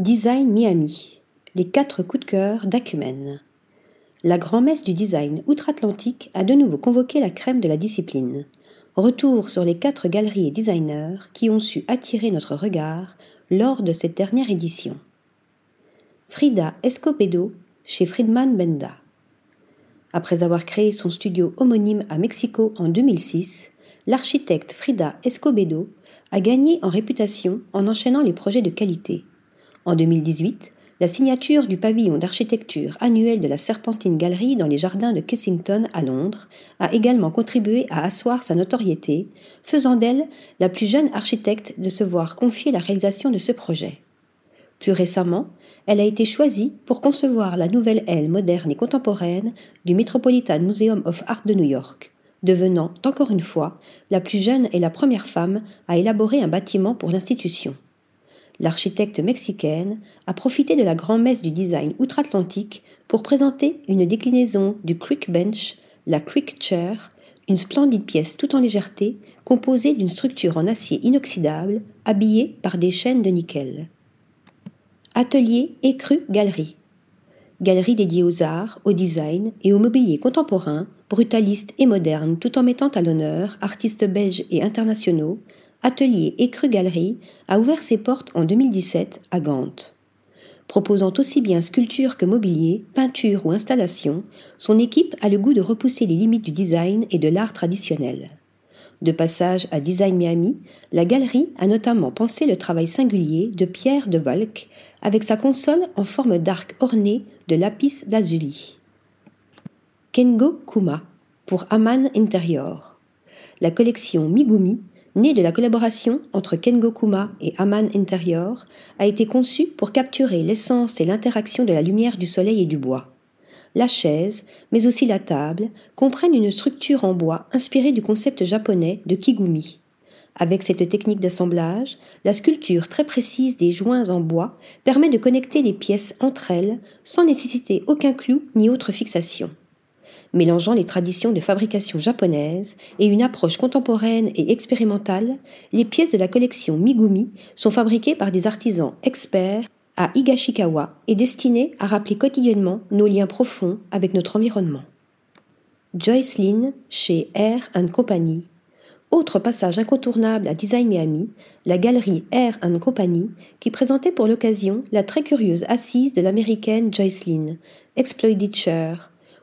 Design Miami. Les quatre coups de cœur d'Acumen. La grand-messe du design outre-Atlantique a de nouveau convoqué la crème de la discipline. Retour sur les quatre galeries et designers qui ont su attirer notre regard lors de cette dernière édition. Frida Escobedo chez Friedman Benda. Après avoir créé son studio homonyme à Mexico en 2006, l'architecte Frida Escobedo a gagné en réputation en enchaînant les projets de qualité. En 2018, la signature du pavillon d'architecture annuel de la Serpentine Galerie dans les jardins de Kensington à Londres a également contribué à asseoir sa notoriété, faisant d'elle la plus jeune architecte de se voir confier la réalisation de ce projet. Plus récemment, elle a été choisie pour concevoir la nouvelle aile moderne et contemporaine du Metropolitan Museum of Art de New York, devenant encore une fois la plus jeune et la première femme à élaborer un bâtiment pour l'institution l'architecte mexicaine a profité de la grand-messe du design outre-Atlantique pour présenter une déclinaison du Quick Bench, la Quick Chair, une splendide pièce tout en légèreté composée d'une structure en acier inoxydable habillée par des chaînes de nickel. Atelier Écru Galerie. Galerie dédiée aux arts, au design et au mobilier contemporain, brutaliste et moderne, tout en mettant à l'honneur artistes belges et internationaux, Atelier Écru Galerie a ouvert ses portes en 2017 à Gand. Proposant aussi bien sculpture que mobilier, peinture ou installation, son équipe a le goût de repousser les limites du design et de l'art traditionnel. De passage à Design Miami, la galerie a notamment pensé le travail singulier de Pierre de Valk avec sa console en forme d'arc orné de lapis lazuli. Kengo Kuma pour Aman Interior. La collection Migumi Née de la collaboration entre Kengokuma et Aman Interior, a été conçue pour capturer l'essence et l'interaction de la lumière du soleil et du bois. La chaise, mais aussi la table, comprennent une structure en bois inspirée du concept japonais de kigumi. Avec cette technique d'assemblage, la sculpture très précise des joints en bois permet de connecter les pièces entre elles sans nécessiter aucun clou ni autre fixation mélangeant les traditions de fabrication japonaise et une approche contemporaine et expérimentale, les pièces de la collection Migumi sont fabriquées par des artisans experts à Higashikawa et destinées à rappeler quotidiennement nos liens profonds avec notre environnement. Joyce Lynn chez Air Company. Autre passage incontournable à Design Miami, la galerie Air Company qui présentait pour l'occasion la très curieuse assise de l'américaine Joyce Lynn, Exploited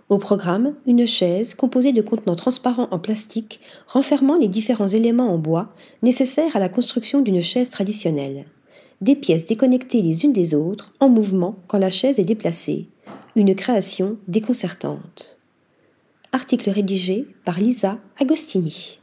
au programme, une chaise composée de contenants transparents en plastique renfermant les différents éléments en bois nécessaires à la construction d'une chaise traditionnelle. Des pièces déconnectées les unes des autres, en mouvement quand la chaise est déplacée. Une création déconcertante. Article rédigé par Lisa Agostini.